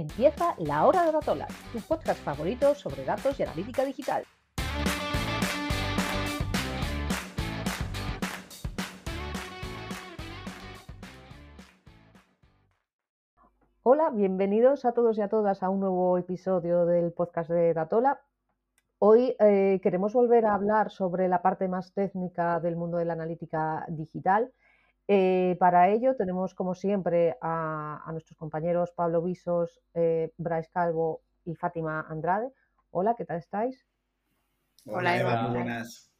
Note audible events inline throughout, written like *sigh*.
Empieza La Hora de Datola, tu podcast favorito sobre datos y analítica digital. Hola, bienvenidos a todos y a todas a un nuevo episodio del podcast de Datola. Hoy eh, queremos volver a hablar sobre la parte más técnica del mundo de la analítica digital. Eh, para ello tenemos, como siempre, a, nuestros compañeros Pablo Visos, eh, Bryce Calvo y Fátima Andrade. Hola, ¿qué tal estáis? Hola, Eva, buenas.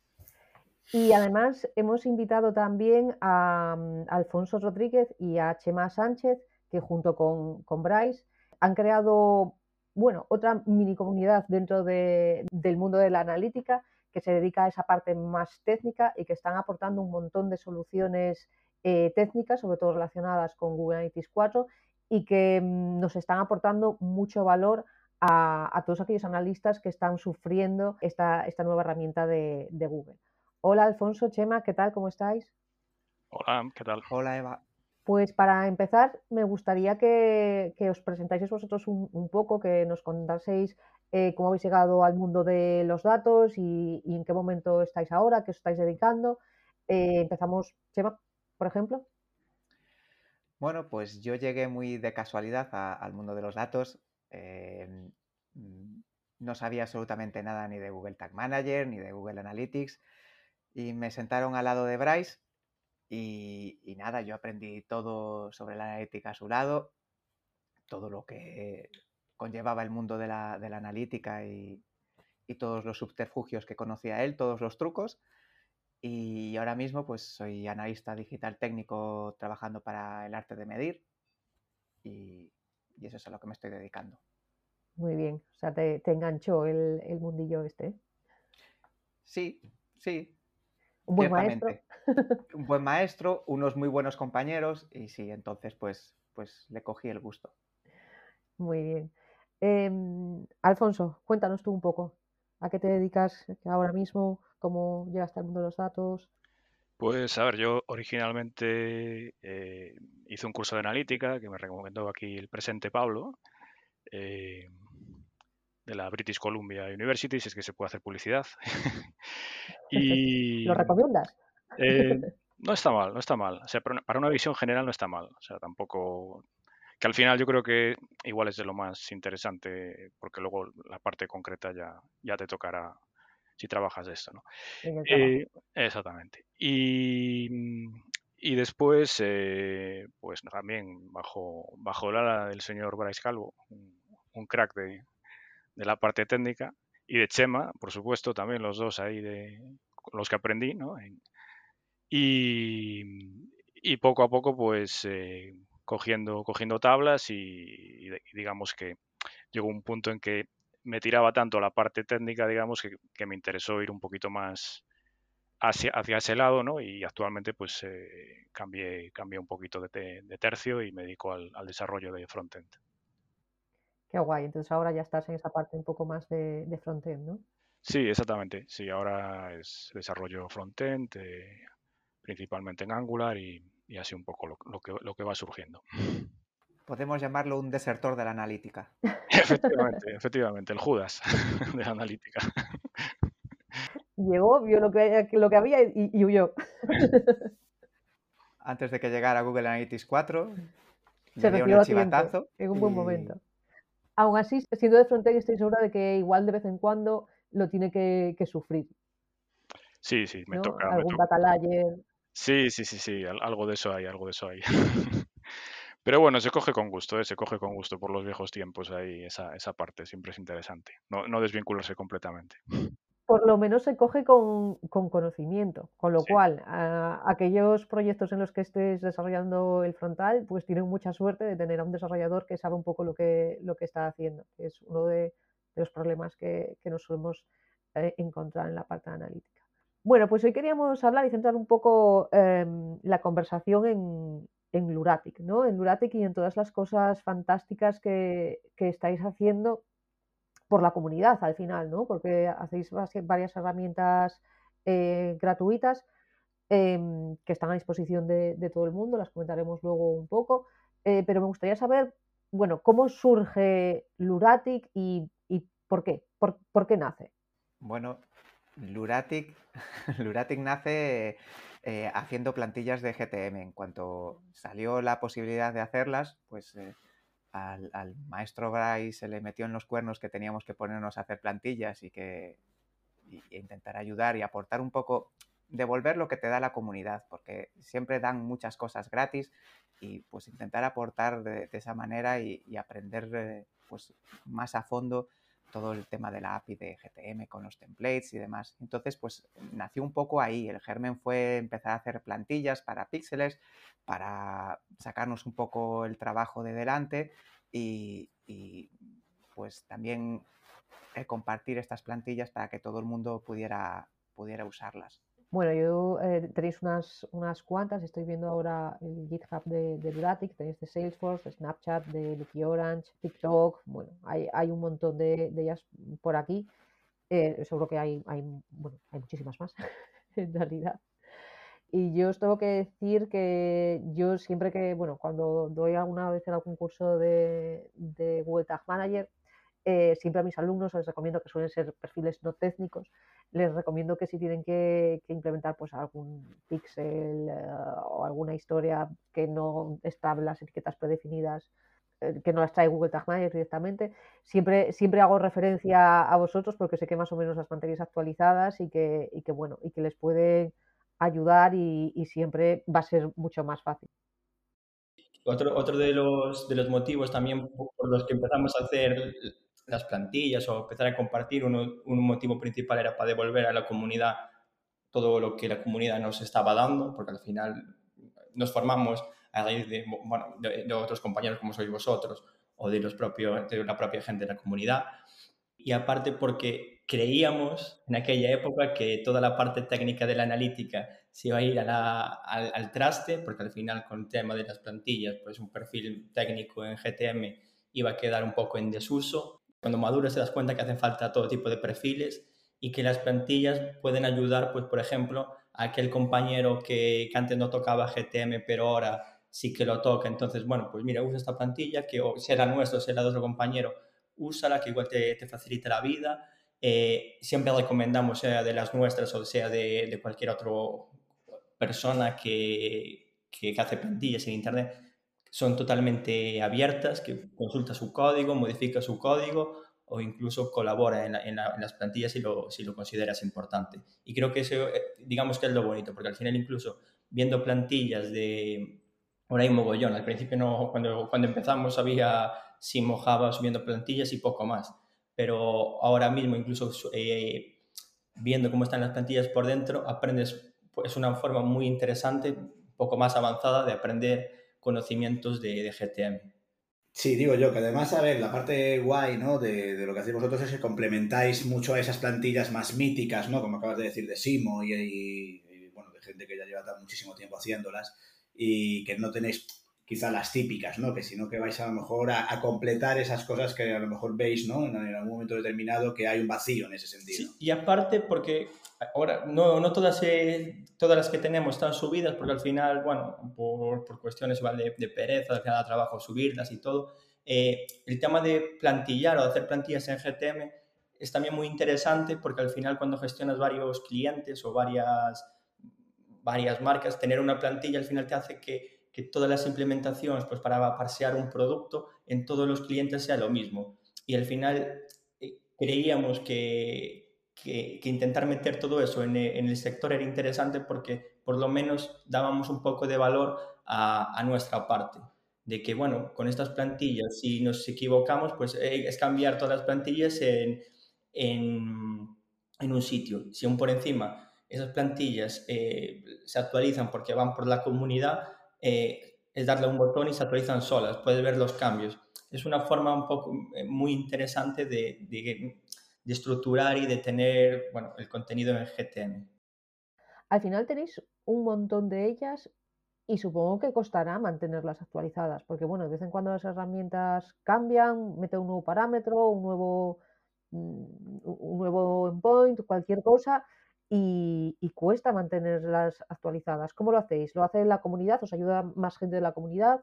Y además hemos invitado también a, mm, Alfonso Rodríguez y a Chema Sánchez, que junto con, con Bryce han creado bueno, otra mini comunidad dentro del mundo de la analítica que se dedica a esa parte más técnica y que están aportando un montón de soluciones eh, técnicas, sobre todo relacionadas con Google Analytics 4, y que mm, nos están aportando mucho valor a, todos aquellos analistas que están sufriendo esta, esta nueva herramienta de, de, Google. Hola Alfonso, Chema, ¿qué tal? ¿Cómo estáis? Hola, ¿qué tal? Hola Eva. Pues para empezar, me gustaría que, os presentáis vosotros un, poco, que nos contaseis eh, cómo habéis llegado al mundo de los datos y, en qué momento estáis ahora, qué os estáis dedicando. Eh, empezamos, Chema, por ejemplo. Bueno, pues yo llegué muy de casualidad al mundo de los datos. Em, no sabía absolutamente nada ni de Google Tag Manager ni de Google Analytics y me sentaron al lado de Bryce y, nada, yo aprendí todo sobre la analítica a su lado, todo lo que conllevaba el mundo de la, analítica y, todos los subterfugios que conocía él, todos los trucos. Y ahora mismo pues soy analista digital técnico trabajando para el arte de medir y, eso es a lo que me estoy dedicando. Muy bien, o sea, te, enganchó el, el, mundillo este. Sí, sí, un buen maestro. un buen maestro, unos muy buenos compañeros y sí, entonces pues, pues le cogí el gusto. Muy bien. Em, Alfonso, cuéntanos tú un poco. ¿A qué te dedicas ahora mismo? ¿Cómo llegaste al mundo de los datos? Pues a ver, yo originalmente eh, hice un curso de analítica que me recomendó aquí el presente Pablo. Eh, de la British Columbia University, si es que se puede hacer publicidad. *laughs* *laughs* y, ¿Lo recomiendas? Eh, *laughs* no está mal, no está mal. O sea, para una, visión general no está mal. O sea, tampoco... Que al final yo creo que igual es de lo más interesante, porque luego la parte concreta ya, ya te tocará si trabajas de esto, ¿no? Eh, exactamente. Y, y después, eh, pues también bajo, bajo la ala del señor Bryce Calvo, un crack de, de la parte técnica y de Chema, por supuesto, también los dos ahí de los que aprendí, ¿no? Y, poco a poco, pues, eh, cogiendo, cogiendo tablas y, digamos que llegó un punto en que me tiraba tanto la parte técnica, digamos, que, me interesó ir un poquito más hacia, hacia ese lado, ¿no? Y actualmente, pues, eh, cambié, cambié un poquito de, tercio y me dedico al, al desarrollo de frontend. Qué guay. Entonces ahora ya estás en esa parte un poco más de, de frontend, ¿no? Sí, exactamente. Sí, ahora es desarrollo frontend, eh, principalmente en Angular y, así un poco lo, que, lo que va surgiendo. Podemos llamarlo un desertor de la analítica. *laughs* efectivamente, efectivamente, el Judas *laughs* de la analítica. Llegó, vio lo que, lo que había y, huyó. *laughs* Antes de que llegara Google Analytics 4, se dio un chivatazo. En un buen momento. Aún así, siendo de frontera, estoy segura de que igual de vez en cuando lo tiene que, sufrir. Sí, sí, me toca. Algún Sí, sí, sí, sí, algo de eso hay, algo de eso hay. Pero bueno, se coge con gusto, ¿eh? se coge con gusto por los viejos tiempos ahí, esa, esa parte siempre es interesante. No, no desvincularse completamente por lo menos se coge con, conocimiento, con lo cual aquellos proyectos en los que estés desarrollando el frontal, pues tienen mucha suerte de tener a un desarrollador que sabe un poco lo que, lo que está haciendo, que es uno de, los problemas que, nos solemos eh, encontrar en la parte analítica. Bueno, pues hoy queríamos hablar y centrar un poco em, la conversación en, en Luratic, ¿no? En Luratic y en todas las cosas fantásticas que, que estáis haciendo por la comunidad al final, ¿no? Porque hacéis varias herramientas eh, gratuitas em, que están a disposición de, todo el mundo, las comentaremos luego un poco, eh, pero me gustaría saber bueno, ¿cómo surge Luratic y, por qué? ¿Por, qué nace? Bueno, Luratic, Luratic *laughs* nace eh, haciendo plantillas de GTM. En cuanto salió la posibilidad de hacerlas, pues eh, al, maestro Bryce se le metió en los cuernos que teníamos que ponernos a hacer plantillas y que intentar ayudar y aportar un poco, devolver lo que te da la comunidad, porque siempre dan muchas cosas gratis y pues intentar aportar de, esa manera y, aprender eh, pues más a fondo todo el tema de la API de GTM con los templates y demás. Entonces, pues nació un poco ahí. El germen fue empezar a hacer plantillas para píxeles, para sacarnos un poco el trabajo de delante y, pues también eh, compartir estas plantillas para que todo el mundo pudiera, pudiera usarlas. Bueno, yo eh, tenéis unas, unas cuantas, estoy viendo ahora el GitHub de, de tenéis de Salesforce, de Snapchat, de Lucky Orange, TikTok, bueno, hay, hay un montón de, de ellas por aquí. Eh, seguro que hay, hay, bueno, hay muchísimas más, *laughs* en realidad. Y yo os tengo que decir que yo siempre que, bueno, cuando doy alguna vez en algún curso de, de Google Tag Manager, eh, siempre a mis alumnos les recomiendo que suelen ser perfiles no técnicos, les recomiendo que si tienen que, implementar pues algún pixel eh, o alguna historia que no está las etiquetas predefinidas, eh, que no las trae Google Tag Manager directamente, siempre, siempre hago referencia a vosotros porque sé que más o menos las mantenéis actualizadas y que, y que bueno, y que les puede ayudar y, y siempre va a ser mucho más fácil. Otro, otro de, los, de los motivos también por los que empezamos a hacer las plantillas o empezar a compartir, un motivo principal era para devolver a la comunidad todo lo que la comunidad nos estaba dando, porque al final nos formamos a raíz de, bueno, de, otros compañeros como sois vosotros o de, los propios, de la propia gente de la comunidad. Y aparte porque creíamos en aquella época que toda la parte técnica de la analítica se iba a ir al, al, traste, porque al final con el tema de las plantillas, pues un perfil técnico en GTM iba a quedar un poco en desuso cuando maduras te das cuenta que hacen falta todo tipo de perfiles y que las plantillas pueden ayudar, pues por ejemplo, a aquel compañero que, antes no tocaba GTM, pero ahora sí que lo toca. Entonces, bueno, pues mira, usa esta plantilla, que o será nuestro será de otro compañero, úsala, que igual te, te facilita la vida. Eh, siempre recomendamos, sea de las nuestras o sea de, de cualquier otra persona que, que hace plantillas en Internet, son totalmente abiertas, que consulta su código, modifica su código o incluso colabora en, las plantillas si lo, si lo consideras importante. Y creo que eso, eh, digamos que es lo bonito, porque al final incluso viendo plantillas de... Ahora hay mogollón, al principio no, cuando, cuando empezamos había si mojaba subiendo plantillas y poco más, pero ahora mismo incluso eh, viendo cómo están las plantillas por dentro, aprendes, pues, es una forma muy interesante, poco más avanzada de aprender conocimientos de, de, GTM. Sí, digo yo que además, a ver, la parte guay, ¿no? De, de, lo que hacéis vosotros es que complementáis mucho a esas plantillas más míticas, ¿no? Como acabas de decir, de Simo y, y, bueno, de gente que ya lleva muchísimo tiempo haciéndolas y que no tenéis quizá las típicas, ¿no? Que sino que vais a lo mejor a, completar esas cosas que a lo mejor veis, ¿no? En, algún momento determinado que hay un vacío en ese sentido. Sí, y aparte porque Ahora, no, no todas, eh, todas las que tenemos están subidas porque al final, bueno, por, por cuestiones ¿vale? de, pereza, de cada trabajo subirlas y todo. Eh, el tema de plantillar o de hacer plantillas en GTM es también muy interesante porque al final cuando gestionas varios clientes o varias, varias marcas, tener una plantilla al final te hace que, que todas las implementaciones pues para parsear un producto en todos los clientes sea lo mismo. Y al final eh, creíamos que, que, intentar meter todo eso en, el sector era interesante porque por lo menos dábamos un poco de valor a, nuestra parte. De que, bueno, con estas plantillas, si nos equivocamos, pues eh, es cambiar todas las plantillas en, en, un sitio. Si aún por encima esas plantillas eh, se actualizan porque van por la comunidad, eh, es darle un botón y se actualizan solas, puedes ver los cambios. Es una forma un poco muy interesante de, de estructurar y de tener bueno, el contenido en GTM. Al final tenéis un montón de ellas y supongo que costará mantenerlas actualizadas, porque bueno, de vez en cuando las herramientas cambian, mete un nuevo parámetro, un nuevo, mm, un nuevo endpoint, cualquier cosa, y, cuesta mantenerlas actualizadas. ¿Cómo lo hacéis? ¿Lo hace la comunidad? ¿Os ayuda más gente de la comunidad?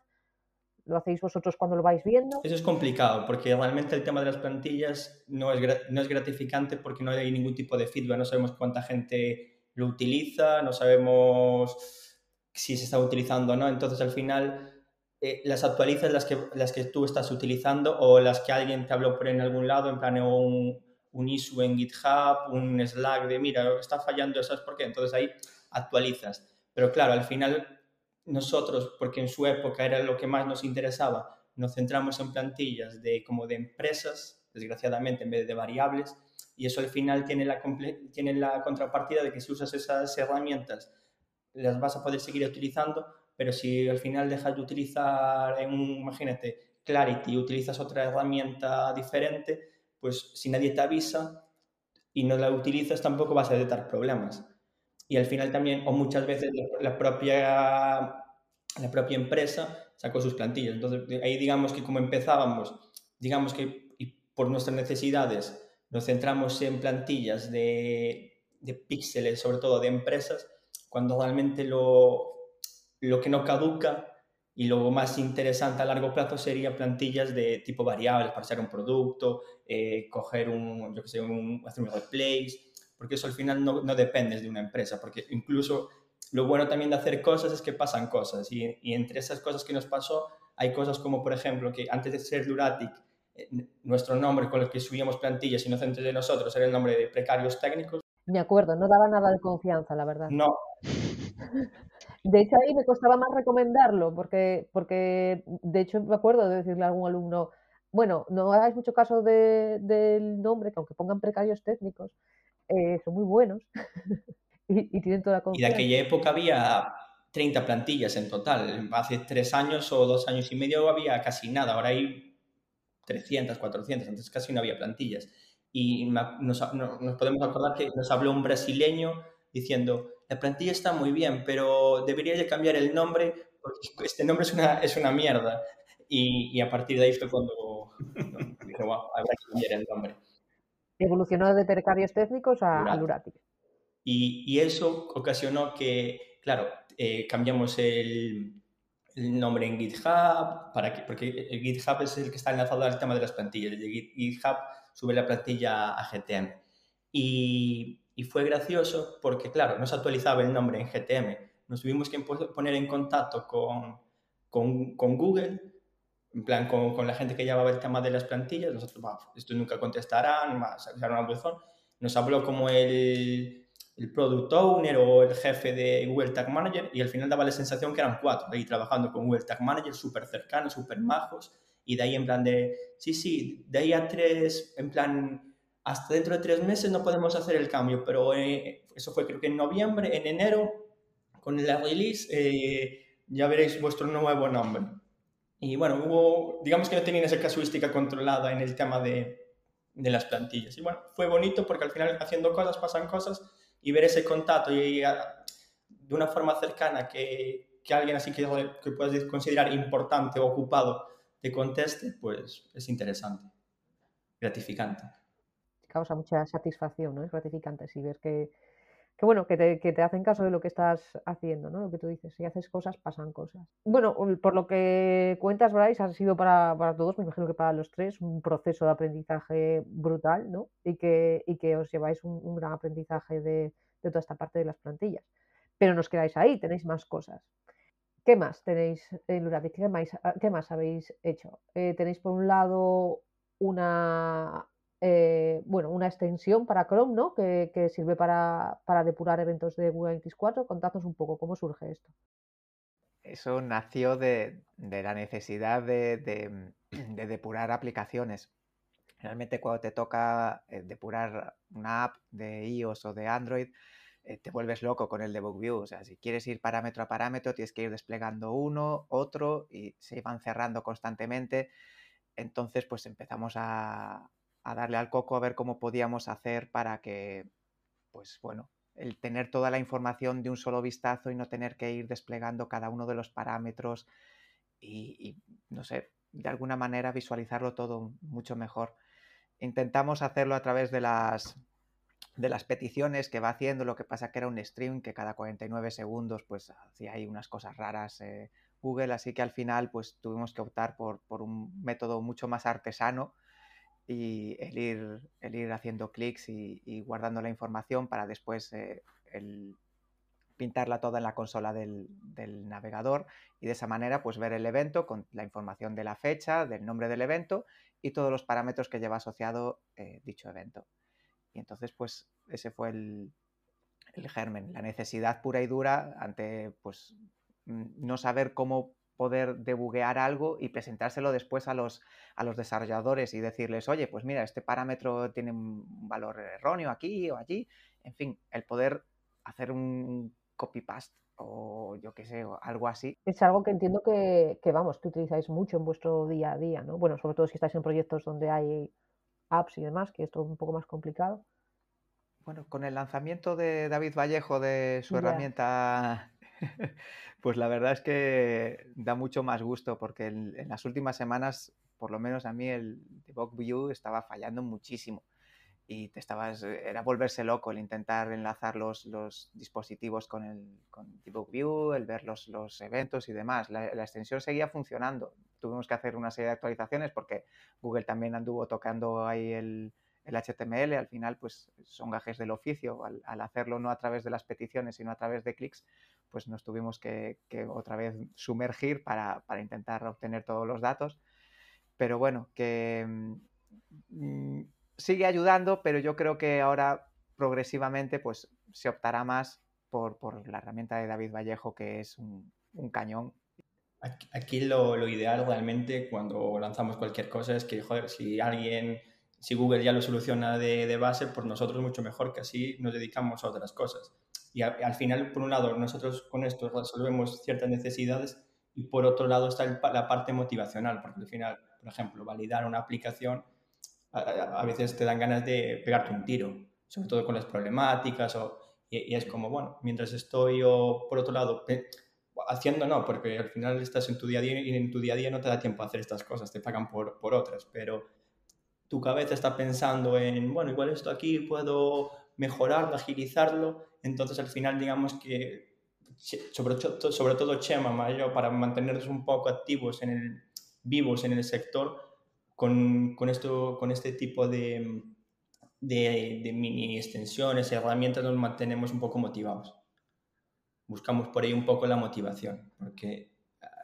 lo hacéis vosotros cuando lo vais viendo. Eso es complicado, porque realmente el tema de las plantillas no es, no es gratificante porque no hay ningún tipo de feedback, no sabemos cuánta gente lo utiliza, no sabemos si se está utilizando o no, entonces al final eh, las actualizas las que, las que tú estás utilizando o las que alguien te habló por en algún lado, en plan un, un issue en GitHub, un Slack de, mira, está fallando, ¿sabes por qué? Entonces ahí actualizas. Pero claro, al final nosotros, porque en su época era lo que más nos interesaba, nos centramos en plantillas de como de empresas, desgraciadamente, en vez de variables, y eso al final tiene la, tiene la contrapartida de que si usas esas herramientas, las vas a poder seguir utilizando, pero si al final dejas de utilizar, en un, imagínate, Clarity, utilizas otra herramienta diferente, pues si nadie te avisa y no la utilizas, tampoco vas a detectar problemas. Y al final también, o muchas veces la, propia, la propia empresa sacó sus plantillas. Entonces, ahí digamos que como empezábamos, digamos que por nuestras necesidades nos centramos en plantillas de, de píxeles, sobre todo de empresas, cuando realmente lo, lo que no caduca y lo más interesante a largo plazo sería plantillas de tipo variables para hacer un producto, eh, coger un, yo que sé, un, hacer un replace, porque eso al final no, no dependes de una empresa, porque incluso lo bueno también de hacer cosas es que pasan cosas y, y, entre esas cosas que nos pasó hay cosas como por ejemplo que antes de ser Duratic eh, nuestro nombre con el que subíamos plantillas inocentes de nosotros era el nombre de precarios técnicos. Me acuerdo, no daba nada de confianza, la verdad. No. *laughs* De hecho, ahí me costaba más recomendarlo, porque, porque de hecho me acuerdo de decirle a algún alumno, bueno, no hagáis mucho caso del nombre, que aunque pongan precarios técnicos, eh, son muy buenos *laughs* y, tienen toda la confianza. Y de aquella época había 30 plantillas en total. Hace tres años o dos años y medio había casi nada. Ahora hay 300, 400, antes casi no había plantillas. Y nos, nos podemos acordar que nos habló un brasileño diciendo, la plantilla está muy bien, pero debería de cambiar el nombre porque este nombre es una, es una mierda. Y, y a partir de ahí fue cuando *laughs* dije, wow, habrá que cambiar el nombre. Evolucionó de precarios técnicos a Luratic. Y, y, eso ocasionó que, claro, eh, cambiamos el, el, nombre en GitHub, para que, porque el GitHub es el que está enlazado al tema de las plantillas. El GitHub sube la plantilla a GTM. Y, y fue gracioso porque, claro, no se actualizaba el nombre en GTM. Nos tuvimos que poner en contacto con, con, con Google, en plan con, con, la gente que llevaba el tema de las plantillas. Nosotros, esto nunca contestarán, más, un buzón. Nos habló como el, el product owner o el jefe de Google Tag Manager y al final daba la sensación que eran cuatro, ahí trabajando con Google Tag Manager, súper cercanos, súper majos. Y de ahí en plan de, sí, sí, de ahí a tres, en plan hasta dentro de tres meses no podemos hacer el cambio, pero eh, eso fue creo que en noviembre, en enero, con la release, eh, ya veréis vuestro nuevo nombre. Y bueno, hubo, digamos que no tenían esa casuística controlada en el tema de, de, las plantillas. Y bueno, fue bonito porque al final haciendo cosas pasan cosas y ver ese contacto y, de una forma cercana que, que alguien así que, que puedas considerar importante o ocupado te conteste, pues es interesante, gratificante causa mucha satisfacción, ¿no? Es gratificante si ves que, bueno, que te, hacen caso de lo que estás haciendo, ¿no? Lo que tú dices, si haces cosas, pasan cosas. Bueno, por lo que cuentas, Bryce, ha sido para, para todos, me imagino que para los tres, un proceso de aprendizaje brutal, ¿no? Y que, y que os lleváis un, un gran aprendizaje de, de, toda esta parte de las plantillas. Pero nos quedáis ahí, tenéis más cosas. ¿Qué más tenéis en Luratic? ¿Qué más, qué más habéis hecho? Eh, tenéis por un lado una eh, bueno, una extensión para Chrome, ¿no? Que, sirve para, depurar eventos de Google X4. Contadnos un poco cómo surge esto. Eso nació de, la necesidad *clears throat* de, depurar aplicaciones. Realmente cuando te toca eh, depurar una app de iOS o de Android, eh, te vuelves loco con el debug view. O sea, si quieres ir parámetro a parámetro, tienes que ir desplegando uno, otro y se van cerrando constantemente. Entonces, pues empezamos a, a darle al coco a ver cómo podíamos hacer para que, pues bueno, el tener toda la información de un solo vistazo y no tener que ir desplegando cada uno de los parámetros y, no sé, de alguna manera visualizarlo todo mucho mejor. Intentamos hacerlo a través de las, de las peticiones que va haciendo, lo que pasa que era un stream que cada 49 segundos pues hacía ahí unas cosas raras. Eh, Google, así que al final pues tuvimos que optar por, un método mucho más artesano y el ir, el ir haciendo clics y, guardando la información para después eh, pintarla toda en la consola del, navegador y de esa manera pues ver el evento con la información de la fecha, del nombre del evento y todos los parámetros que lleva asociado eh, dicho evento. Y entonces pues ese fue el, el germen, la necesidad pura y dura ante pues no saber cómo poder debuguear algo y presentárselo después a los, a los desarrolladores y decirles, oye, pues mira, este parámetro tiene un valor erróneo aquí o allí. En fin, el poder hacer un copy-paste o yo qué sé, o algo así. Es algo que entiendo que, que, vamos, que utilizáis mucho en vuestro día a día, ¿no? Bueno, sobre todo si estáis en proyectos donde hay apps y demás, que es todo un poco más complicado. Bueno, con el lanzamiento de David Vallejo de su herramienta, *laughs* pues la verdad es que da mucho más gusto porque en, las últimas semanas, por lo menos a mí, el Debug View estaba fallando muchísimo y te estabas, era volverse loco el intentar enlazar los, dispositivos con el con Debug View, el ver los, eventos y demás. La, extensión seguía funcionando. Tuvimos que hacer una serie de actualizaciones porque Google también anduvo tocando ahí el, el HTML al final pues son gajes del oficio, al, hacerlo no a través de las peticiones sino a través de clics, pues nos tuvimos que, otra vez sumergir para, intentar obtener todos los datos. Pero bueno, que mm, sigue ayudando, pero yo creo que ahora progresivamente pues se optará más por, la herramienta de David Vallejo que es un, cañón Aquí, lo, lo, ideal realmente cuando lanzamos cualquier cosa es que, joder, si alguien si Google ya lo soluciona de, base, por nosotros mucho mejor que así nos dedicamos a otras cosas. Y al final, por un lado, nosotros con esto resolvemos ciertas necesidades y por otro lado está la parte motivacional, porque al final, por ejemplo, validar una aplicación a, veces te dan ganas de pegarte un tiro, sobre todo con las problemáticas o, y, es como, bueno, mientras estoy o por otro lado haciendo no, porque al final estás en tu día a día y en tu día a día no te da tiempo a hacer estas cosas, te pagan por, por otras, pero tu cabeza está pensando en, bueno, igual esto aquí puedo mejorarlo, agilizarlo, entonces al final digamos que, sobre, sobre todo Chema, mayor, para mantenernos un poco activos, en el, vivos en el sector, con, con esto, con este tipo de, de, de mini extensiones, herramientas, nos mantenemos un poco motivados. Buscamos por ahí un poco la motivación, porque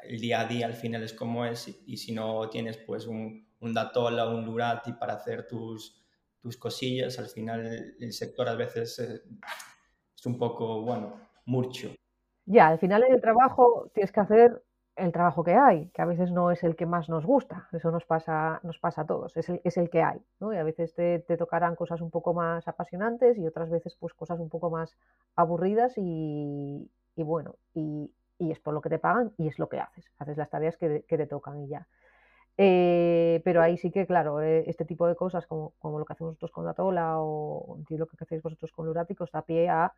el día a día al final es como es y si no tienes pues un, un Datola, un Lurati para hacer tus, tus cosillas, al final el, sector a veces eh, es un poco, bueno, mucho. Ya, al final en el trabajo tienes que hacer el trabajo que hay, que a veces no es el que más nos gusta, eso nos pasa, nos pasa a todos, es el, es el que hay, ¿no? Y a veces te, te, tocarán cosas un poco más apasionantes y otras veces pues cosas un poco más aburridas y, y bueno, y, y, es por lo que te pagan y es lo que haces, haces las tareas que, que te tocan y ya. Eh, pero ahí sí que, claro, eh, este tipo de cosas, como, como, lo que hacemos nosotros con Datola o lo que hacéis vosotros con Luráticos, da pie a,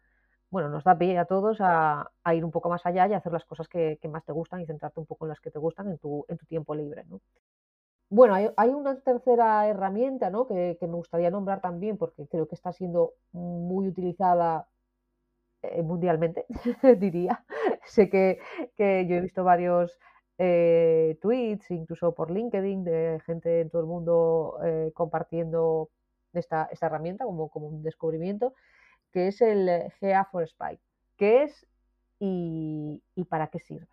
bueno, nos da pie a todos a, a, ir un poco más allá y hacer las cosas que, que, más te gustan y centrarte un poco en las que te gustan en tu, en tu tiempo libre, ¿no? Bueno, hay, hay, una tercera herramienta, ¿no? Que, que, me gustaría nombrar también porque creo que está siendo muy utilizada eh, mundialmente, *laughs* diría. sé que, que yo he visto varios eh, tweets, incluso por LinkedIn, de gente en todo el mundo eh, compartiendo esta, esta herramienta como, como, un descubrimiento, que es el GA for Spy. ¿Qué es y, y para qué sirve?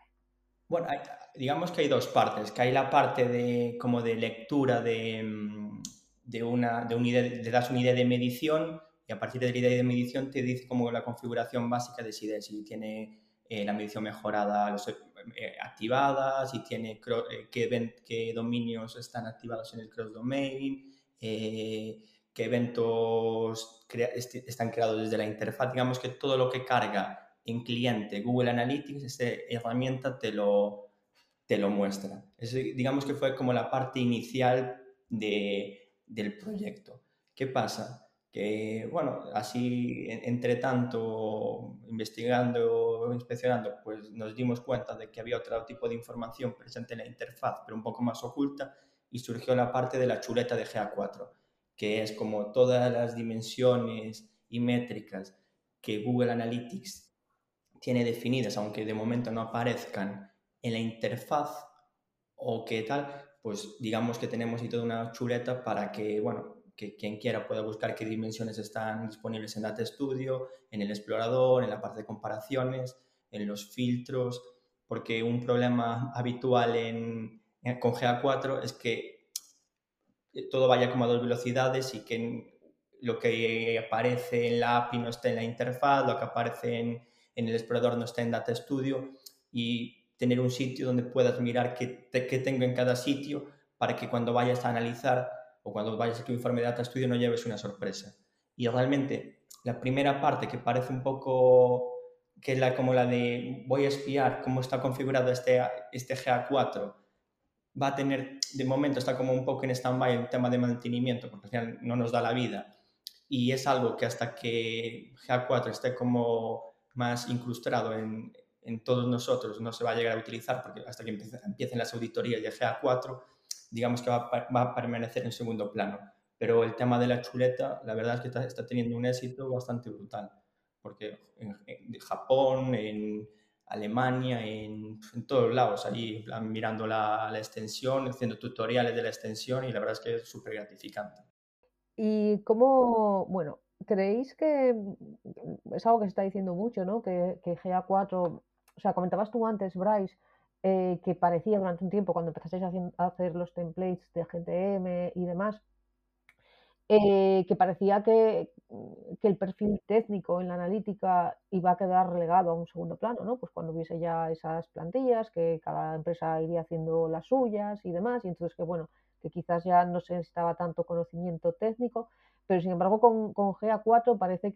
Bueno, digamos que hay dos partes, que hay la parte de como de lectura de, mm, de una, de, idea, le das una idea de medición y a partir de la idea de medición te dice como la configuración básica de idea, si tiene eh, la medición mejorada los, eh, activada, si tiene eh, qué, dominios están activados en el cross domain, qué eventos están creados desde la interfaz. Digamos que todo lo que carga en cliente Google Analytics, esta herramienta te lo, te lo muestra. digamos que fue como la parte inicial de, del proyecto. ¿Qué pasa? Que, bueno, así, entre tanto, investigando, inspeccionando, pues nos dimos cuenta de que había otro tipo de información presente en la interfaz, pero un poco más oculta, y surgió la parte de la chuleta de GA4, que es como todas las dimensiones y métricas que Google Analytics tiene definidas, aunque de momento no aparezcan en la interfaz o qué tal, pues digamos que tenemos ahí toda una chuleta para que, bueno, que quien quiera pueda buscar qué dimensiones están disponibles en Data Studio, en el explorador, en la parte de comparaciones, en los filtros, porque un problema habitual en, con GA4 es que todo vaya como a dos velocidades y que lo que aparece en la API no esté en la interfaz, lo que aparece en, en el explorador no esté en Data Studio y tener un sitio donde puedas mirar qué, qué tengo en cada sitio para que cuando vayas a analizar o cuando vayas a tu informe de Data Studio no lleves una sorpresa. Y realmente la primera parte que parece un poco que es la, como la de voy a espiar cómo está configurado este, este GA4, va a tener, de momento está como un poco en stand-by el tema de mantenimiento, porque al final no nos da la vida. Y es algo que hasta que GA4 esté como más incrustado en, en todos nosotros no se va a llegar a utilizar, porque hasta que empiecen, empiecen las auditorías de GA4, digamos que va, va, a permanecer en segundo plano. Pero el tema de la chuleta, la verdad es que está, está teniendo un éxito bastante brutal, porque en, en Japón, en Alemania, en, en, todos lados, allí mirando la, la, extensión, haciendo tutoriales de la extensión y la verdad es que es súper gratificante. ¿Y cómo, bueno, creéis que es algo que se está diciendo mucho, ¿no? Que, que GA4, o sea, comentabas tú antes, Bryce, eh, que parecía durante un tiempo, cuando empezasteis a hacer los templates de GTM y demás, eh, que parecía que, que, el perfil técnico en la analítica iba a quedar relegado a un segundo plano, ¿no? Pues cuando hubiese ya esas plantillas, que cada empresa iría haciendo las suyas y demás, y entonces que bueno, que quizás ya no se necesitaba tanto conocimiento técnico, pero sin embargo con, con GA4 parece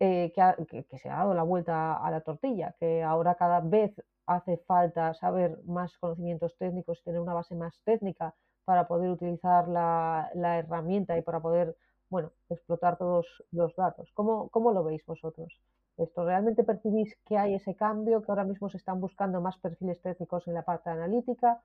eh, que, que, se ha dado la vuelta a la tortilla, que ahora cada vez hace falta saber más conocimientos técnicos, tener una base más técnica para poder utilizar la, herramienta y para poder, bueno, explotar todos los datos. ¿Cómo, ¿Cómo, lo veis vosotros? ¿Esto realmente percibís que hay ese cambio, que ahora mismo se están buscando más perfiles técnicos en la parte analítica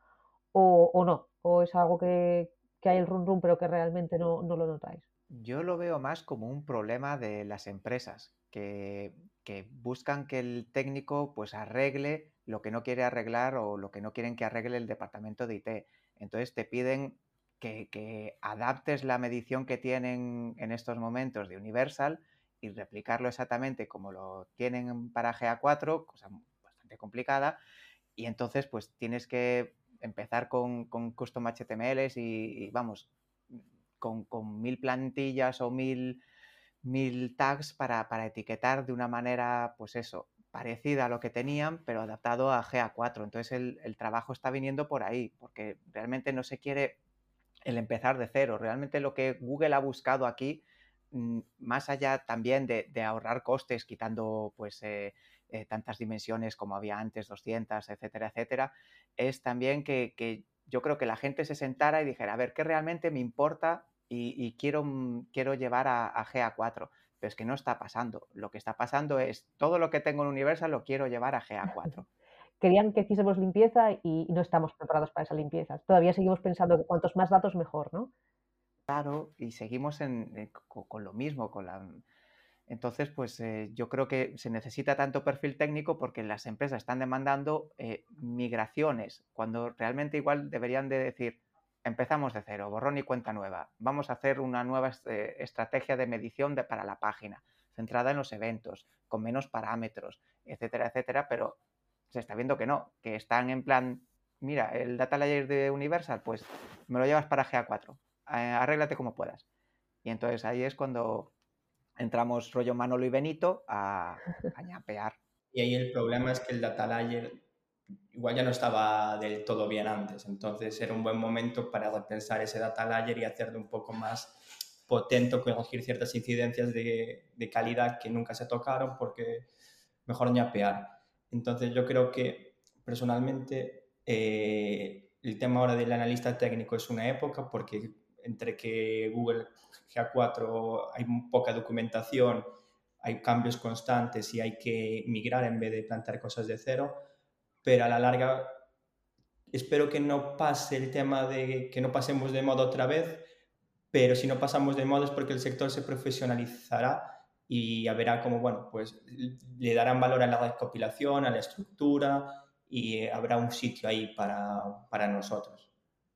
o, no? ¿O es algo que, hay el run run pero que realmente no, no lo notáis? Yo lo veo más como un problema de las empresas, que, que, buscan que el técnico pues arregle lo que no quiere arreglar o lo que no quieren que arregle el departamento de IT. Entonces te piden que, que adaptes la medición que tienen en estos momentos de Universal y replicarlo exactamente como lo tienen para GA4, cosa bastante complicada, y entonces pues tienes que empezar con, con custom HTMLs y, y vamos, con, mil plantillas o mil, mil tags para, para, etiquetar de una manera, pues eso, parecida a lo que tenían, pero adaptado a GA4. Entonces el, el, trabajo está viniendo por ahí, porque realmente no se quiere el empezar de cero. Realmente lo que Google ha buscado aquí, mm, más allá también de, ahorrar costes, quitando pues eh, eh, tantas dimensiones como había antes, 200, etcétera, etcétera, es también que yo creo que la gente se sentara y dijera, a ver, ¿qué realmente me importa y, y quiero, mm, quiero llevar a, a, GA4? Pero es que no está pasando. Lo que está pasando es todo lo que tengo en Universal lo quiero llevar a GA4. *laughs* Querían que hiciésemos limpieza y no estamos preparados para esa limpieza. Todavía seguimos pensando que cuantos más datos mejor, ¿no? Claro, y seguimos en, en, con, con, lo mismo, con la... Entonces, pues eh, yo creo que se necesita tanto perfil técnico porque las empresas están demandando eh, migraciones, cuando realmente igual deberían de decir, empezamos de cero, borrón y cuenta nueva. Vamos a hacer una nueva eh, estrategia de medición para la página, centrada en los eventos, con menos parámetros, etcétera, etcétera, pero se está viendo que no, que están en plan, mira, el data layer de Universal, pues me lo llevas para GA4, eh, arréglate como puedas. Y entonces ahí es cuando entramos rollo Manolo y Benito a, a ñapear. Y ahí el problema es que el data layer igual ya no estaba del todo bien antes. Entonces era un buen momento para repensar ese data layer y hacerlo un poco más potente, corregir ciertas incidencias de, de, calidad que nunca se tocaron porque mejor ñapear. Entonces yo creo que personalmente eh, el tema ahora del analista técnico es una época porque entre que Google GA4 hay poca documentación, hay cambios constantes y hay que migrar en vez de plantear cosas de cero, pero a la larga espero que no pase el tema de que no pasemos de modo otra vez, pero si no pasamos de modo es porque el sector se profesionalizará y ya verá cómo, bueno, pues le darán valor a la recopilación, a la estructura y habrá un sitio ahí para, para nosotros,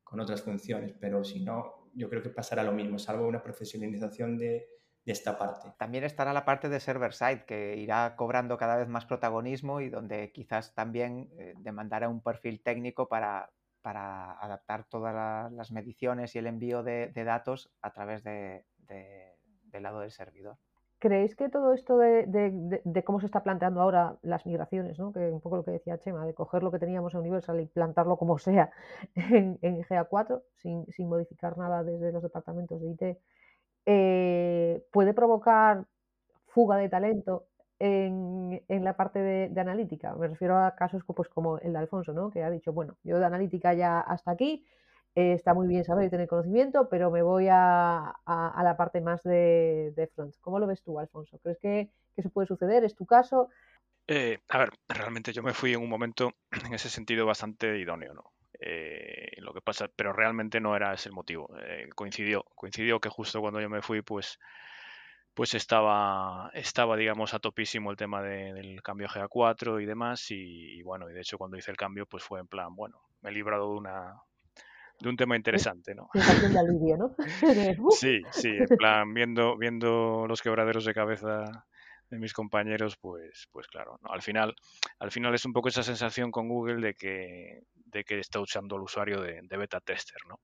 con otras funciones, pero si no, yo creo que pasará lo mismo, salvo una profesionalización de, de esta parte. También estará la parte de server-side, que irá cobrando cada vez más protagonismo y donde quizás también eh, demandará un perfil técnico para, para adaptar todas las mediciones y el envío de, de datos a través de, de, del lado del servidor. ¿Creéis que todo esto de, de, de, cómo se está planteando ahora las migraciones, ¿no? que un poco lo que decía Chema, de coger lo que teníamos en Universal y plantarlo como sea *laughs* en, en GA4 sin, sin, modificar nada desde los departamentos de IT, eh, puede provocar fuga de talento en, en la parte de, analítica. Me refiero a casos pues, como el de Alfonso, ¿no? que ha dicho, bueno, yo de analítica ya hasta aquí, eh, está muy bien saber y tener conocimiento, pero me voy a, a, la parte más de, de, front. ¿Cómo lo ves tú, Alfonso? ¿Crees que, que eso puede suceder? ¿Es tu caso? Eh, a ver, realmente yo me fui en un momento *clears throat* en ese sentido bastante idóneo, ¿no? Eh, lo que pasa, pero realmente no era ese el motivo. Eh, coincidió, coincidió que justo cuando yo me fui, pues, pues estaba, estaba, digamos, a topísimo el tema de, del cambio GA4 y demás. Y, y, bueno, y de hecho cuando hice el cambio, pues fue en plan, bueno, me he librado de una de un tema interesante, ¿no? De alivio, ¿no? *laughs* sí, sí, en plan, viendo, viendo los quebraderos de cabeza de mis compañeros, pues, pues claro, al final, al final es un poco esa sensación con Google de que, de que está usando al usuario de, beta tester, ¿no?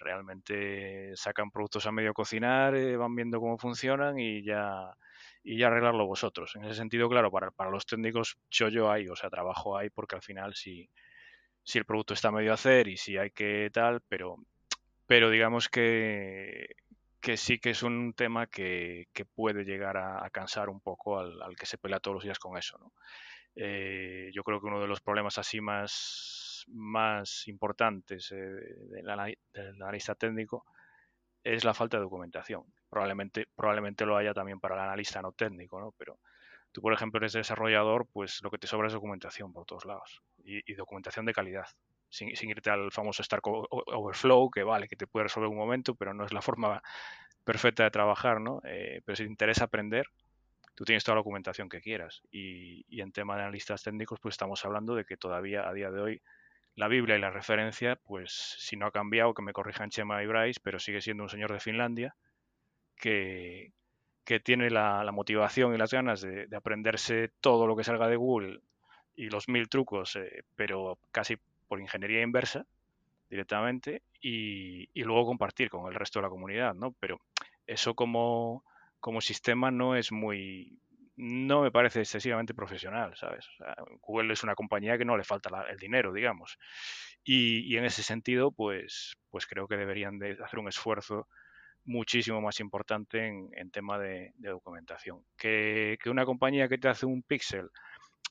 Realmente sacan productos a medio cocinar, eh, van viendo cómo funcionan y ya y ya arreglarlo vosotros. En ese sentido, claro, para, para los técnicos yo hay, o sea, trabajo hay porque al final si, si el producto está medio a hacer y si hay que tal, pero, pero digamos que, que sí que es un tema que, que puede llegar a, cansar un poco al, al, que se pelea todos los días con eso. ¿no? Eh, yo creo que uno de los problemas así más, más importantes eh, del, analista técnico es la falta de documentación. Probablemente, probablemente lo haya también para el analista no técnico, ¿no? pero Tú, por ejemplo, eres desarrollador, pues lo que te sobra es documentación por todos lados y documentación de calidad. Sin, irte al famoso Stack Overflow, que vale, que te puede resolver un momento, pero no es la *laughs* forma perfecta de trabajar, ¿no? Eh, pero si te interesa aprender, tú tienes toda la documentación que quieras. Y, y, en tema de analistas técnicos, pues estamos hablando de que todavía a día de hoy la Biblia y la referencia, pues si no ha cambiado, que me corrijan Chema y Bryce, pero sigue siendo un señor de Finlandia que, que tiene la, motivación y las ganas de, de, aprenderse todo lo que salga de Google y los mil trucos, eh, pero casi por ingeniería inversa directamente y, luego compartir con el resto de la comunidad, ¿no? Pero eso como, sistema no es muy, no me parece excesivamente profesional, ¿sabes? O sea, Google es una compañía que no le falta el dinero, digamos. Y, en ese sentido, pues, pues creo que deberían de hacer un esfuerzo muchísimo más importante en, tema de, documentación. Que, que, una compañía que te hace un pixel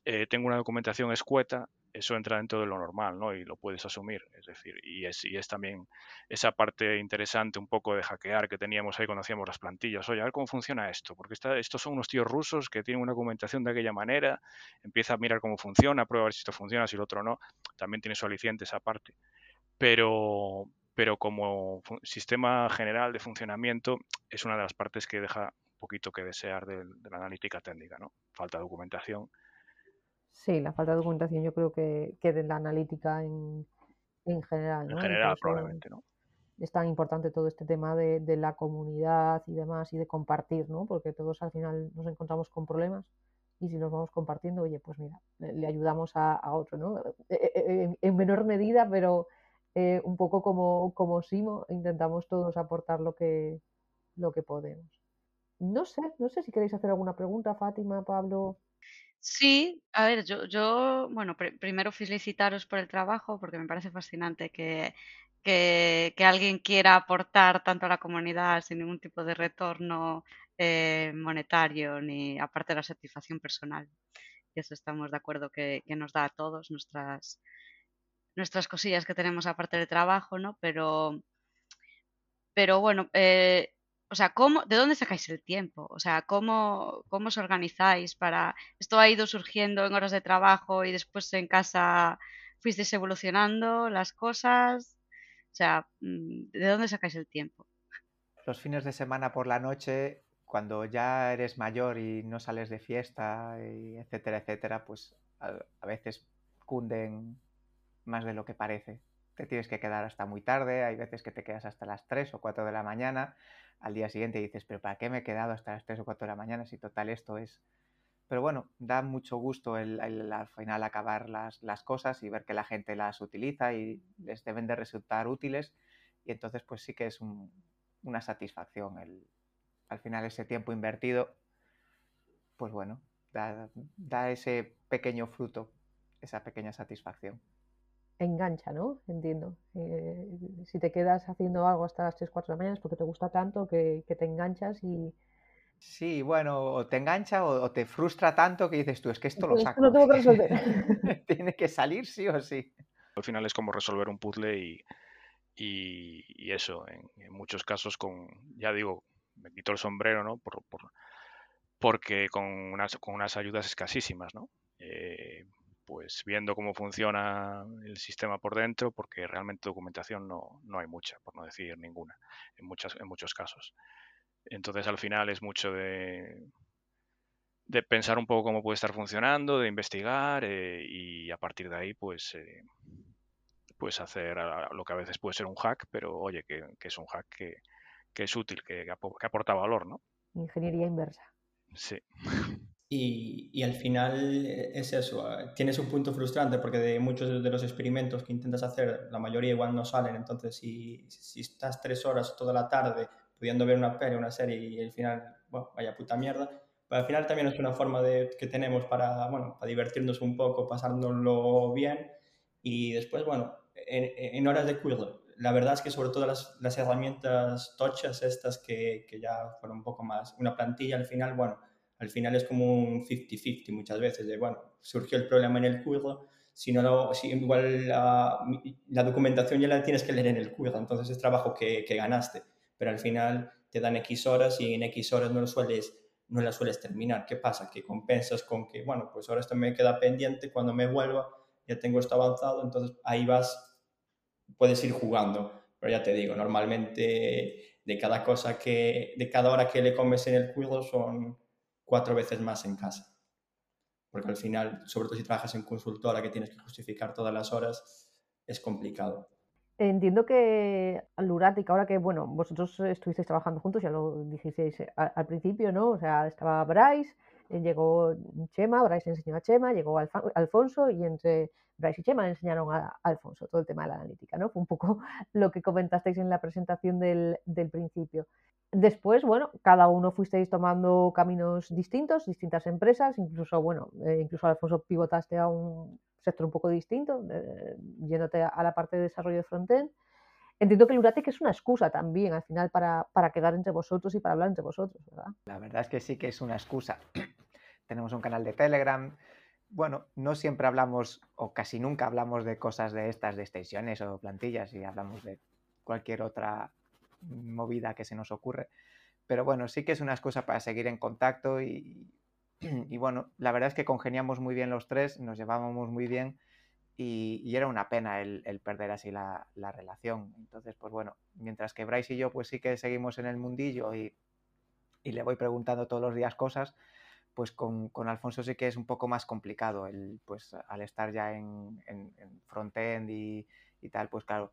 eh, tenga una documentación escueta, eso entra dentro de lo normal, ¿no? Y lo puedes asumir, es decir, y es, también esa parte interesante un poco de hackear que teníamos ahí cuando hacíamos las plantillas. Oye, a ver cómo funciona esto, porque estos son unos tíos rusos que tienen una documentación de aquella manera, empieza a mirar cómo funciona, prueba a ver si esto funciona, si el otro no, también tiene su aliciente esa parte. Pero, pero como sistema general de funcionamiento es una de las partes que deja un poquito que desear de, la analítica técnica, ¿no? Falta documentación. Sí, la falta de documentación yo creo que, que de la analítica en, en general, ¿no? En general, probablemente, ¿no? Es tan importante todo este tema de, de, la comunidad y demás y de compartir, ¿no? Porque todos al final nos encontramos con problemas y si nos vamos compartiendo, oye, pues mira, le, ayudamos a, a, otro, ¿no? E, e, e, en, en menor medida, pero eh, un poco como, como Simo, intentamos todos aportar lo que, lo que podemos. No sé, no sé si queréis hacer alguna pregunta, Fátima, Pablo. Sí, a ver, yo, yo bueno, pr primero felicitaros por el trabajo porque me parece fascinante que, que, que, alguien quiera aportar tanto a la comunidad sin ningún tipo de retorno eh, monetario ni aparte de la satisfacción personal. Y eso estamos de acuerdo que, que nos da a todos nuestras, nuestras cosillas que tenemos aparte del trabajo, ¿no? Pero, pero bueno, eh, o sea, ¿cómo, ¿de dónde sacáis el tiempo? O sea, ¿cómo, ¿cómo os organizáis para...? Esto ha ido surgiendo en horas de trabajo y después en casa fuisteis evolucionando las cosas. O sea, mm, ¿de dónde sacáis el tiempo? Los fines de semana por la noche, cuando ya eres mayor y no sales de fiesta, etcétera, etcétera, pues a, a veces cunden más de lo que parece. Te tienes que quedar hasta muy tarde, hay veces que te quedas hasta las 3 o 4 de la mañana, al día siguiente dices, pero ¿para qué me he quedado hasta las 3 o 4 de la mañana si total esto es... Pero bueno, da mucho gusto al final acabar las, las, cosas y ver que la gente las utiliza y les deben de resultar útiles y entonces pues sí que es un, una satisfacción el, al final ese tiempo invertido, pues bueno, da, da ese pequeño fruto, esa pequeña satisfacción engancha, ¿no? Entiendo. Eh, si te quedas haciendo algo hasta las 3, 4 de la mañana es porque te gusta tanto que, que te enganchas y... Sí, bueno, o te engancha o, o, te frustra tanto que dices tú, es que esto lo saco. Esto lo tengo que resolver. *laughs* Tiene que salir sí o sí. Al final es como resolver un puzzle y, y, y eso, en, en, muchos casos con, ya digo, me quito el sombrero, ¿no? Por, por, porque con unas, con unas ayudas escasísimas, ¿no? Eh, pues viendo cómo funciona el sistema por dentro, porque realmente documentación no, no hay mucha, por no decir ninguna, en, muchas, en muchos casos. Entonces al final es mucho de, de pensar un poco cómo puede estar funcionando, de investigar eh, y a partir de ahí pues, eh, pues hacer lo que a veces puede ser un hack, pero oye, que, que es un hack que, que es útil, que, que aporta valor, ¿no? Ingeniería inversa. Sí. *laughs* Y, y, al final es eso, tienes un punto frustrante porque de muchos de los experimentos que intentas hacer, la mayoría igual no salen, entonces si, si estás tres horas toda la tarde pudiendo ver una peli, una serie y al final, bueno, vaya puta mierda, pero al final también es una forma de, que tenemos para, bueno, para divertirnos un poco, pasárnoslo bien y después, bueno, en, en horas de cuidado. La verdad es que sobre todo las, las herramientas tochas estas que, que ya fueron un poco más, una plantilla al final, bueno, al final es como un 50-50 muchas veces, de bueno, surgió el problema en el curso, si no lo, si igual la, documentación ya la tienes que leer en el curso, entonces es trabajo que, que, ganaste, pero al final te dan X horas y en X horas no lo sueles no la sueles terminar. ¿Qué pasa? Que compensas con que, bueno, pues ahora esto me queda pendiente, cuando me vuelva ya tengo esto avanzado, entonces ahí vas, puedes ir jugando. Pero ya te digo, normalmente de cada cosa que, de cada hora que le comes en el curso son cuatro veces más en casa. Porque al final, sobre todo si trabajas en consultora que tienes que justificar todas las horas, es complicado. Entiendo que Luratic, ahora que, bueno, vosotros estuvisteis trabajando juntos, ya lo dijisteis al, al principio, ¿no? O sea, estaba Bryce, eh, llegó Chema, Bryce enseñó a Chema, llegó Alf Alfonso y entre Bryce y Chema enseñaron a, Alfonso todo el tema de la analítica, ¿no? Fue un poco *laughs* lo que comentasteis en la presentación del, del principio. Después, bueno, cada uno fuisteis tomando caminos distintos, distintas empresas, incluso, bueno, eh, incluso Alfonso pivotaste a un sector un poco distinto, eh, yéndote a la parte de desarrollo de frontend. Entiendo que el es una excusa también al final para, para, quedar entre vosotros y para hablar entre vosotros, ¿verdad? La verdad es que sí que es una excusa. *clears throat* Tenemos un canal de Telegram. Bueno, no siempre hablamos, o casi nunca hablamos de cosas de estas, de extensiones o plantillas, y hablamos de cualquier otra movida que se nos ocurre. Pero bueno, sí que es una excusa para seguir en contacto y, *clears throat* bueno, la verdad es que congeniamos muy bien los tres, nos llevábamos muy bien y, era una pena el, perder así la, la, relación. Entonces, pues bueno, mientras que Bryce y yo pues sí que seguimos en el mundillo y le voy preguntando todos los días cosas, pues con, con, Alfonso sí que es un poco más complicado, el, pues al estar ya en, en, en frontend y, y tal, pues claro,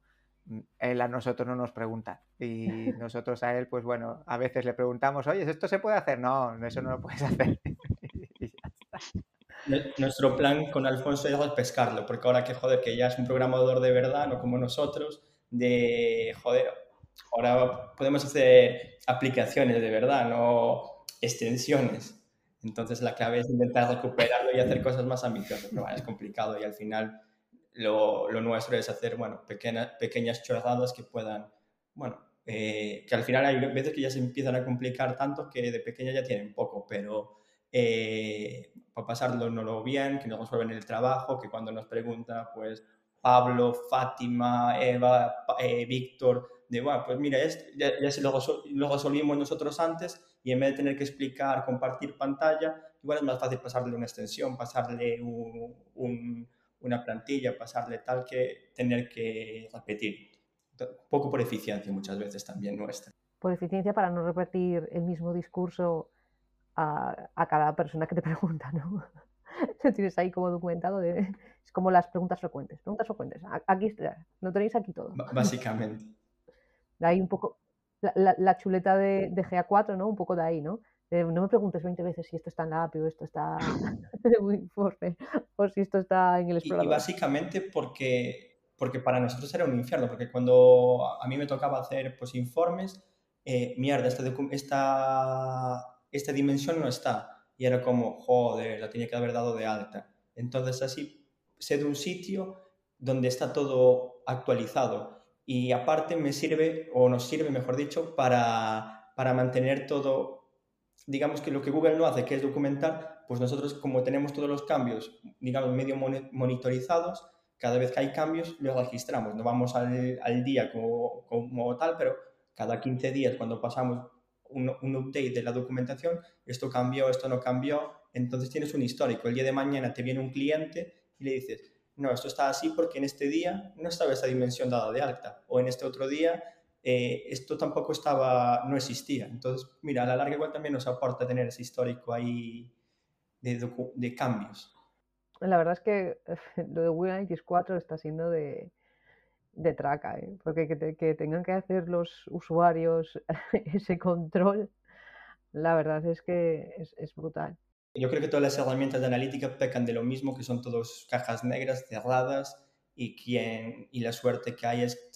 él a nosotros no nos pregunta y *laughs* nosotros a él, pues bueno, a veces le preguntamos, oye, ¿esto se puede hacer? No, eso no lo puedes *laughs* hacer. Nuestro plan con Alfonso es pescarlo, porque ahora que joder, que ya es un programador de verdad, no como nosotros, de joder, ahora podemos hacer aplicaciones de verdad, no extensiones. Entonces la clave es intentar recuperarlo y hacer cosas más ambiciosas, pero bueno, es complicado y al final lo, lo, nuestro es hacer, bueno, pequeña, pequeñas chorradas que puedan, bueno, eh, que al final hay veces que ya se empiezan a complicar tanto que de pequeña ya tienen poco, pero eh, para pasarlo no lo bien, que nos resuelven el trabajo, que cuando nos pregunta, pues, Pablo, Fátima, Eva, eh, Víctor, de, bueno, pues mira, esto ya, ya se lo, lo, resolvimos nosotros antes y en vez de tener que explicar, compartir pantalla, igual es más fácil pasarle una extensión, pasarle un, un una plantilla, pasarle tal que tener que repetir. Un poco por eficiencia muchas veces también nuestra. Por eficiencia para no repetir el mismo discurso a, a cada persona que te *laughs* pregunta, ¿no? *laughs* tienes ahí como documentado. De, es como las preguntas frecuentes. Preguntas frecuentes. Aquí lo tenéis aquí todo. Básicamente. De *laughs* ahí un poco la, chuleta de, de, GA4, ¿no? Un poco de ahí, ¿no? no me preguntes 20 veces si esto está en la API o esto está *laughs* *laughs* en WinForce o si esto está en el explorador. Y, básicamente porque, porque para nosotros era un infierno, porque cuando a mí me tocaba hacer pues, informes, eh, mierda, esta, esta, esta dimensión no está. Y era como, joder, la tenía que haber dado de alta. Entonces así sé de un sitio donde está todo actualizado. Y aparte me sirve, o nos sirve, mejor dicho, para, para mantener todo digamos que lo que Google no hace, que es documentar, pues nosotros como tenemos todos los cambios, digamos, medio monitorizados, cada vez que hay cambios los registramos. No vamos al, al día como, como, tal, pero cada 15 días cuando pasamos un, un, update de la documentación, esto cambió, esto no cambió, entonces tienes un histórico. El día de mañana te viene un cliente y le dices, no, esto está así porque en este día no estaba esa dimensión dada de alta, o en este otro día eh, esto tampoco estaba, no existía. Entonces, mira, a la larga igual también nos aporta tener ese histórico ahí de, cambios. La verdad es que *laughs* lo de Windows 4 está siendo de, traca, ¿eh? porque que, tengan que hacer los usuarios *laughs* ese control, la verdad es que es, brutal. Yo creo que todas las herramientas de analítica pecan de lo mismo, que son todos cajas negras cerradas y, quien, y la suerte que hay es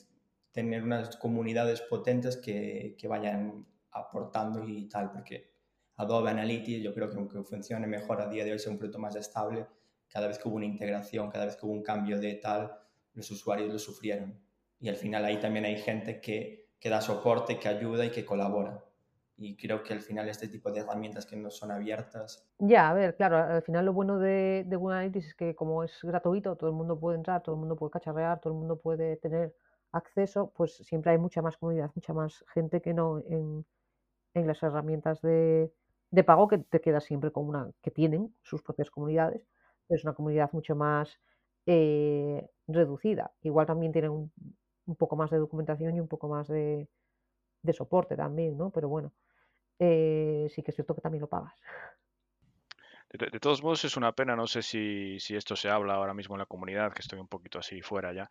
tener unas comunidades potentes que, que vayan aportando y tal, porque Adobe Analytics yo creo que aunque funcione mejor a día de hoy, es un producto más estable, cada vez que hubo una integración, cada vez que hubo un cambio de tal, los usuarios lo sufrieron. Y al final ahí también hay gente que, que da soporte, que ayuda y que colabora. Y creo que al final este tipo de herramientas que no son abiertas. Ya, a ver, claro, al final lo bueno de, de Google Analytics es que como es gratuito, todo el mundo puede entrar, todo el mundo puede cacharrear, todo el mundo puede tener acceso, pues siempre hay mucha más comunidad, mucha más gente que no en, en las herramientas de, de, pago que te quedas siempre con una que tienen sus propias comunidades, pero es una comunidad mucho más eh, reducida. Igual también tienen un, poco más de documentación y un poco más de, de soporte también, ¿no? Pero bueno, eh, sí que es cierto que también lo pagas. De, de, todos modos, es una pena, no sé si, si, esto se habla ahora mismo en la comunidad, que estoy un poquito así fuera ya,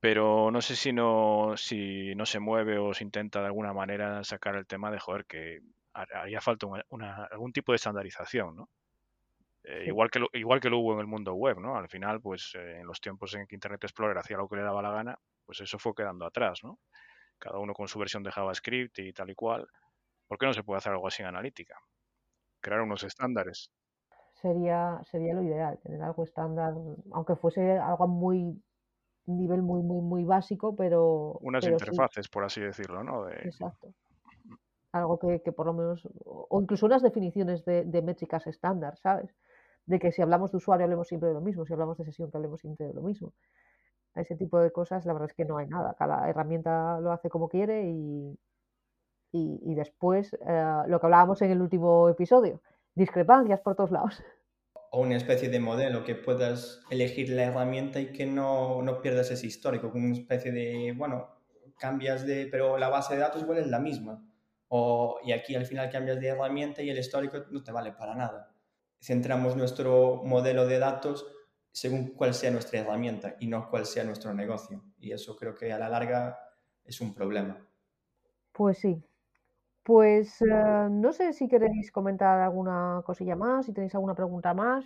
pero no sé si no, si no se mueve o se intenta de alguna manera sacar el tema de, joder, que haría falta una, algún tipo de estandarización, ¿no? Eh, igual, que lo, igual que lo hubo en el mundo web, ¿no? Al final, pues eh, en los tiempos en que Internet Explorer hacía lo que le daba la gana, pues eso fue quedando atrás, ¿no? Cada uno con su versión de JavaScript y tal y cual. ¿Por qué no se puede hacer algo así en analítica? Crear unos estándares. Sería, sería lo ideal, tener algo estándar, aunque fuese algo muy nivel muy, muy, muy básico, pero... Unas pero interfaces, sí. por así decirlo, ¿no? De... Exacto. Algo que, que, por lo menos, o incluso unas definiciones de, de, métricas estándar, ¿sabes? De que si hablamos de usuario hablemos siempre de lo mismo, si hablamos de sesión que hablemos siempre de lo mismo. Ese tipo de cosas, la verdad es que no hay nada. Cada herramienta lo hace como quiere y, y, y después, eh, lo que hablábamos en el último episodio, discrepancias por todos lados o una especie de modelo que puedas elegir la herramienta y que no, no pierdas ese histórico, como una especie de, bueno, cambias de, pero la base de datos igual es la misma. O, y aquí al final cambias de herramienta y el histórico no te vale para nada. Centramos nuestro modelo de datos según cuál sea nuestra herramienta y no cuál sea nuestro negocio. Y eso creo que a la larga es un problema. Pues sí, pues eh, no sé si queréis comentar alguna cosilla más, si tenéis alguna pregunta más.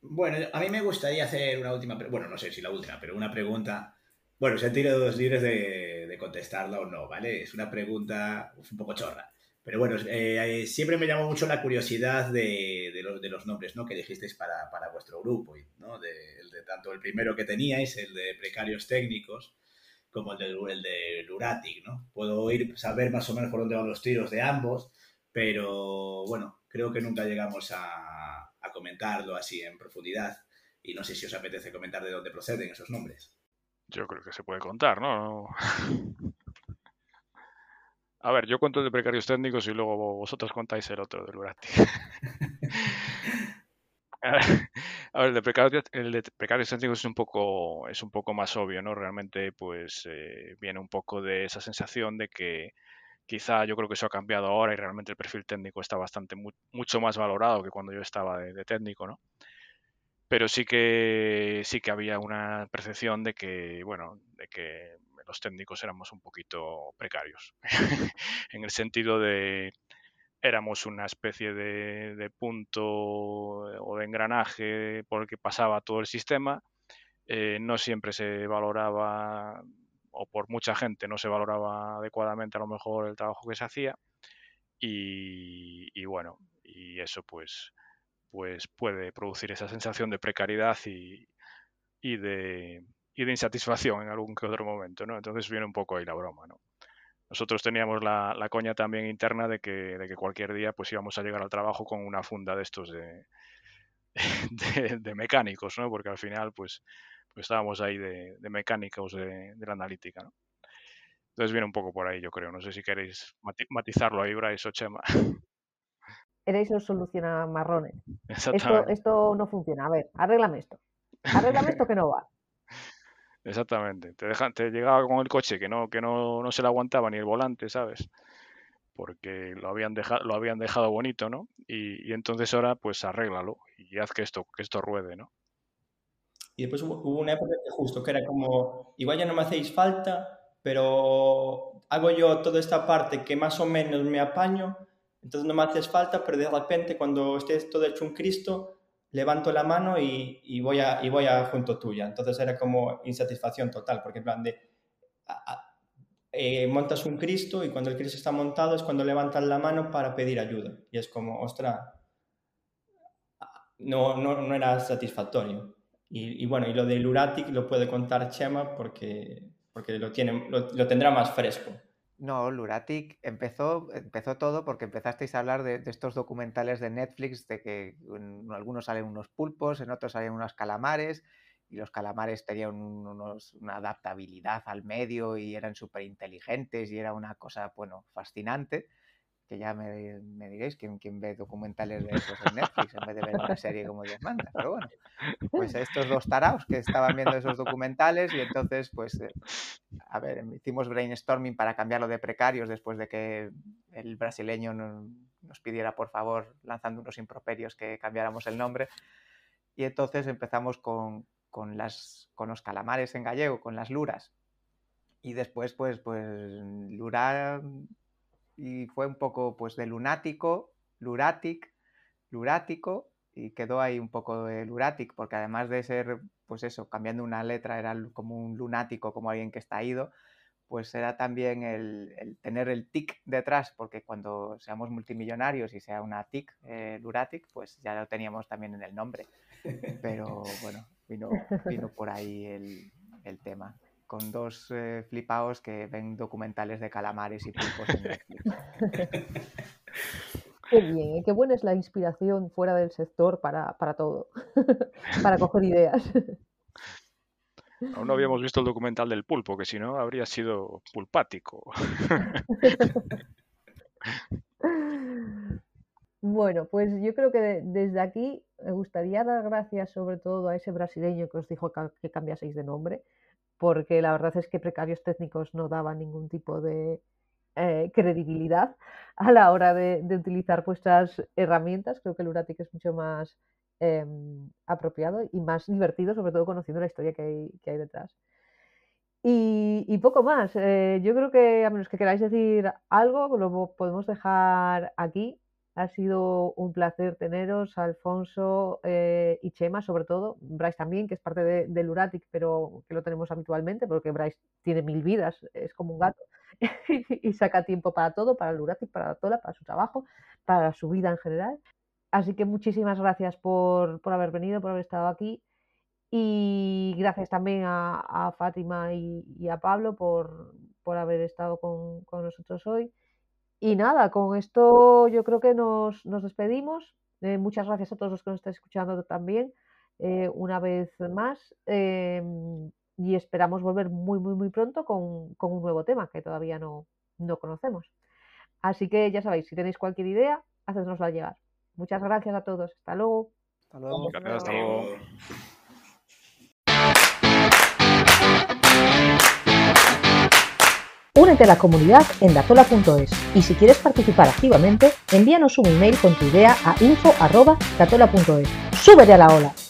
Bueno, a mí me gustaría hacer una última, bueno, no sé si la última, pero una pregunta. Bueno, sentiros libres de, de contestarla o no, ¿vale? Es una pregunta un poco chorra. Pero bueno, eh, siempre me llamó mucho la curiosidad de, los, nombres ¿no? que dijisteis para, vuestro grupo, ¿no? De, tanto el primero que teníais, el de precarios técnicos, como el de, el de Luratic, ¿no? Puedo ir, saber más o menos por dónde van los tiros de ambos, pero bueno, creo que nunca llegamos a, a comentarlo así en profundidad y no sé si os apetece comentar de dónde proceden esos nombres. Yo creo que se puede contar, ¿no? A ver, yo cuento de precarios técnicos y luego vosotros contáis el otro de Luratic. *laughs* A ver, el de precarios, el de precarios técnicos es un poco es un poco más obvio, ¿no? Realmente, pues eh, viene un poco de esa sensación de que quizá yo creo que eso ha cambiado ahora y realmente el perfil técnico está bastante mu mucho más valorado que cuando yo estaba de, de técnico, ¿no? pero sí que sí que había una percepción de que, bueno, de que los técnicos éramos un poquito precarios, *laughs* en el sentido de éramos una especie de, punto o de engranaje por el que pasaba todo el sistema. Eh, no siempre se valoraba, o por mucha gente no se valoraba adecuadamente a lo mejor el trabajo que se hacía. Y, bueno, y eso pues, pues puede producir esa sensación de precariedad y, y, de, y de insatisfacción en algún que otro momento, ¿no? Entonces viene un poco ahí la broma, ¿no? Nosotros teníamos la, coña también interna de que, de que cualquier día pues íbamos a llegar al trabajo con una funda de estos de, *laughs* de, mecánicos, ¿no? Porque al final pues, pues estábamos ahí de, mecánicos de, la analítica, ¿no? Entonces viene un poco por ahí, yo creo. No sé si queréis matizarlo ahí, Bryce o Chema. Erais los soluciona marrones. *laughs* Esto, esto no funciona. A ver, arréglame esto. Arréglame esto que no va. Exactamente. Te, dejan, te llegaba con el coche que no, que no, no se le aguantaba ni el volante, ¿sabes? Porque lo habían dejado, lo habían dejado bonito, ¿no? Y, entonces ahora, pues arréglalo y haz que esto, que esto ruede, ¿no? Y después hubo, una época que justo, que era como, igual ya no me hacéis falta, pero hago yo toda esta parte que más o menos me apaño, entonces no me haces falta, pero de repente cuando estés todo hecho un Cristo, levanto la mano y, voy, a, y a junto tuya. Entonces era como insatisfacción total, porque en plan de, eh, montas un Cristo y cuando el Cristo está montado es cuando levantas la mano para pedir ayuda. Y es como, ostra, no, era satisfactorio. Y, bueno, y lo del Uratic lo puede contar Chema porque, porque lo tendrá más fresco. No, Luratic empezó, empezó todo porque empezasteis a hablar de, estos documentales de Netflix, de que en algunos salen unos pulpos, en otros salen unos calamares, y los calamares tenían una adaptabilidad al medio y eran súper inteligentes y era una cosa, bueno, fascinante que ya me, diréis quién, ve documentales de esos en Netflix en vez de ver una serie como Dios manda. Pero bueno, pues estos dos taraos que estaban viendo esos documentales y entonces, pues, eh, a ver, hicimos brainstorming para cambiarlo de precarios después de que el brasileño nos pidiera, por favor, lanzando unos improperios que cambiáramos el nombre. Y entonces empezamos con, con, las, con los calamares en gallego, con las luras. Y después, pues, pues, lura y fue un poco pues de lunático, luratic, lurático y quedó ahí un poco de luratic porque además de ser pues eso, cambiando una letra era como un lunático, como alguien que está ido, pues era también el, tener el tic detrás, porque cuando seamos multimillonarios y sea una tic, eh, luratic, pues ya lo teníamos también en el nombre. *laughs* Pero bueno, vino, vino por ahí el, el tema con dos eh, flipaos que ven documentales de calamares y pulpos en Netflix. Qué bien, ¿eh? qué buena es la inspiración fuera del sector para, todo, *laughs* para coger ideas. Aún no habíamos visto el documental del pulpo, que si no habría sido pulpático. *laughs* Bueno, pues yo creo que desde aquí me gustaría dar gracias sobre todo a ese brasileño que os dijo que cambiaseis de nombre, porque la verdad es que precarios técnicos no daban ningún tipo de eh, credibilidad *laughs* a la hora de, utilizar vuestras herramientas. Creo que el Uratic es mucho más em, apropiado y más divertido, sobre todo conociendo la historia que hay, detrás. Y, poco más. Eh, yo creo que a menos que queráis decir algo, lo podemos dejar aquí. Ha sido un placer teneros, Alfonso eh, y Chema, sobre todo. Bryce también, que es parte de, del Uratic, pero que lo tenemos habitualmente, porque Bryce tiene mil vidas, es como un gato, *laughs* y saca tiempo para todo, para el Uratic, para Tola, para su trabajo, para su vida en general. Así que muchísimas gracias por, haber venido, por haber estado aquí. Y gracias también a, Fátima y, a Pablo por, haber estado con nosotros hoy. Y nada, con esto yo creo que nos, despedimos. Eh, muchas gracias a todos los que nos están escuchando también eh, una vez más. Em, y esperamos volver muy, muy, muy pronto con, un nuevo tema que todavía no, no, conocemos. Así que ya sabéis, si tenéis cualquier idea, hacednosla llegar. Muchas gracias a todos. Hasta luego. Hasta luego. Hasta luego. Únete a la comunidad en datola.es y si quieres participar activamente, envíanos un email con tu idea a info.datola.es. ¡Súbete a la ola!